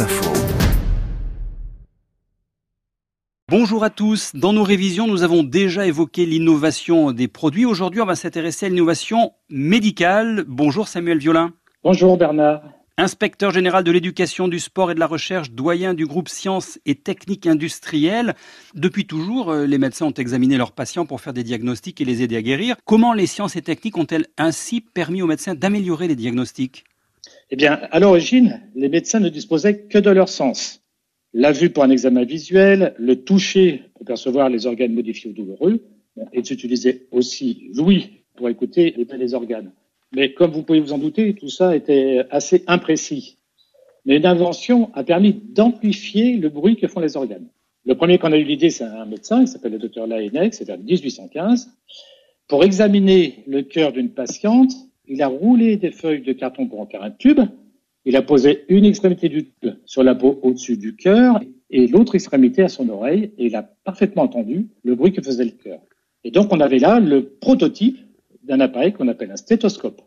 Info. Bonjour à tous. Dans nos révisions, nous avons déjà évoqué l'innovation des produits. Aujourd'hui, on va s'intéresser à l'innovation médicale. Bonjour Samuel Violin. Bonjour Bernard. Inspecteur général de l'éducation, du sport et de la recherche, doyen du groupe sciences et techniques industrielles. Depuis toujours, euh, les médecins ont examiné leurs patients pour faire des diagnostics et les aider à guérir. Comment les sciences et techniques ont-elles ainsi permis aux médecins d'améliorer les diagnostics? Eh bien, à l'origine, les médecins ne disposaient que de leur sens. La vue pour un examen visuel, le toucher pour percevoir les organes modifiés ou douloureux, et d'utiliser aussi l'ouïe pour écouter les organes. Mais comme vous pouvez vous en douter, tout ça était assez imprécis. Mais une invention a permis d'amplifier le bruit que font les organes. Le premier qu'on a eu l'idée, c'est un médecin, il s'appelle le docteur Laennec, c'est vers 1815. Pour examiner le cœur d'une patiente, il a roulé des feuilles de carton pour en faire un tube. Il a posé une extrémité du tube sur la peau au-dessus du cœur et l'autre extrémité à son oreille et il a parfaitement entendu le bruit que faisait le cœur. Et donc on avait là le prototype d'un appareil qu'on appelle un stéthoscope.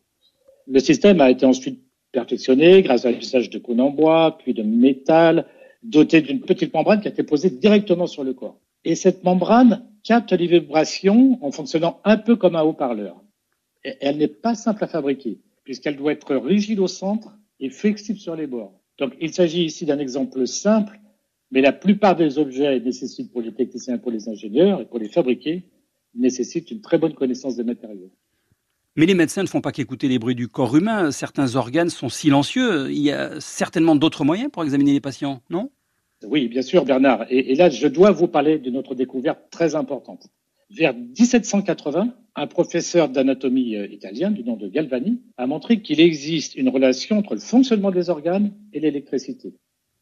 Le système a été ensuite perfectionné grâce à l'usage de cônes en bois, puis de métal, doté d'une petite membrane qui a été posée directement sur le corps. Et cette membrane capte les vibrations en fonctionnant un peu comme un haut-parleur. Elle n'est pas simple à fabriquer, puisqu'elle doit être rigide au centre et flexible sur les bords. Donc il s'agit ici d'un exemple simple, mais la plupart des objets nécessitent pour les techniciens, pour les ingénieurs et pour les fabriquer, nécessitent une très bonne connaissance des matériaux. Mais les médecins ne font pas qu'écouter les bruits du corps humain. Certains organes sont silencieux. Il y a certainement d'autres moyens pour examiner les patients, non? Oui, bien sûr, Bernard. Et, et, là, je dois vous parler de notre découverte très importante. Vers 1780, un professeur d'anatomie euh, italien du nom de Galvani a montré qu'il existe une relation entre le fonctionnement des organes et l'électricité.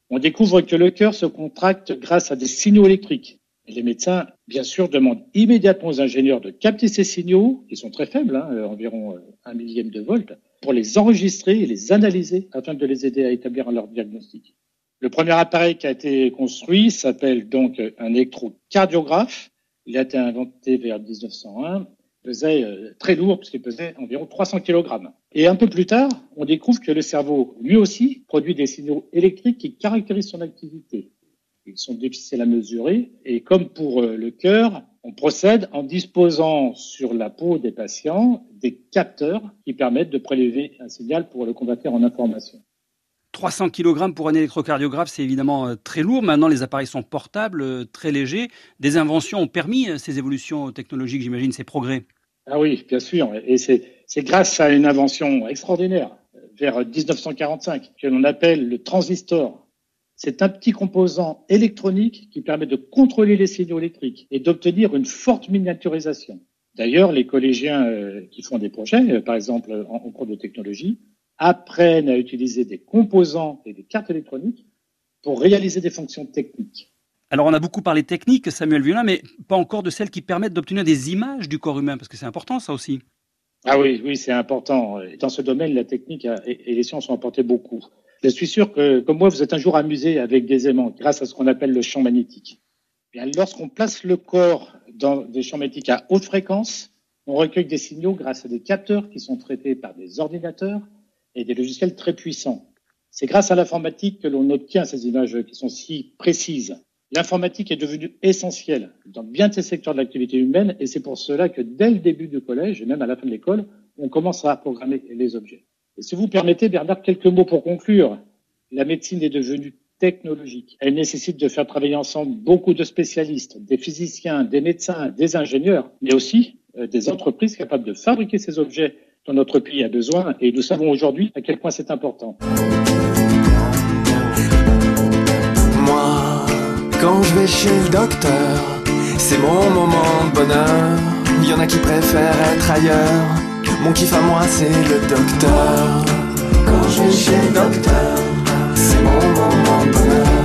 On découvre que le cœur se contracte grâce à des signaux électriques les médecins, bien sûr, demandent immédiatement aux ingénieurs de capter ces signaux, qui sont très faibles, hein, euh, environ euh, un millième de volt, pour les enregistrer et les analyser afin de les aider à établir leur diagnostic. Le premier appareil qui a été construit s'appelle donc un électrocardiographe. Il a été inventé vers 1901. Il pesait euh, très lourd puisqu'il pesait environ 300 kg. Et un peu plus tard, on découvre que le cerveau, lui aussi, produit des signaux électriques qui caractérisent son activité. Ils sont difficiles à mesurer. Et comme pour euh, le cœur, on procède en disposant sur la peau des patients des capteurs qui permettent de prélever un signal pour le convertir en information. 300 kg pour un électrocardiographe, c'est évidemment euh, très lourd. Maintenant, les appareils sont portables, euh, très légers. Des inventions ont permis ces évolutions technologiques, j'imagine, ces progrès? Ah oui, bien sûr. Et c'est grâce à une invention extraordinaire, vers 1945, que l'on appelle le transistor. C'est un petit composant électronique qui permet de contrôler les signaux électriques et d'obtenir une forte miniaturisation. D'ailleurs, les collégiens euh, qui font des projets, euh, par exemple en, cours de technologie, apprennent à utiliser des composants et des cartes électroniques pour réaliser des fonctions techniques. Alors on a beaucoup parlé technique, Samuel Violin, mais pas encore de celles qui permettent d'obtenir des images du corps humain, parce que c'est important ça aussi. Ah oui, oui, c'est important. Dans ce domaine, la technique et les sciences ont apporté beaucoup. Je suis sûr que, comme moi, vous êtes un jour amusé avec des aimants grâce à ce qu'on appelle le champ magnétique. lorsqu'on place le corps dans des champs magnétiques à haute fréquence, on recueille des signaux grâce à des capteurs qui sont traités par des ordinateurs et des logiciels très puissants. C'est grâce à l'informatique que l'on obtient ces images qui sont si précises. L'informatique est devenue essentielle dans bien des secteurs de l'activité humaine et c'est pour cela que dès le début du collège et même à la fin de l'école, on commence à programmer les objets. Et si vous permettez, Bernard, quelques mots pour conclure. La médecine est devenue technologique. Elle nécessite de faire travailler ensemble beaucoup de spécialistes, des physiciens, des médecins, des ingénieurs, mais aussi euh, des entreprises capables de fabriquer ces objets dont notre pays a besoin. Et nous savons aujourd'hui à quel point c'est important. Moi, quand je vais chez le docteur, c'est mon moment de bonheur. Il y en a qui préfèrent être ailleurs. Mon kiff à moi, c'est le docteur. Quand je vais chez le docteur, c'est mon moment de bonheur.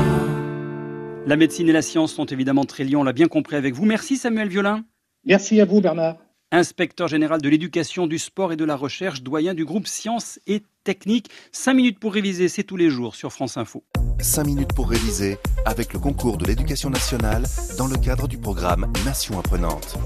La médecine et la science sont évidemment très liés, on l'a bien compris avec vous. Merci Samuel Violin. Merci à vous Bernard. Inspecteur général de l'éducation, du sport et de la recherche, doyen du groupe Sciences et Techniques. Cinq minutes pour réviser, c'est tous les jours sur France Info. Cinq minutes pour réviser avec le concours de l'éducation nationale dans le cadre du programme Nation apprenante.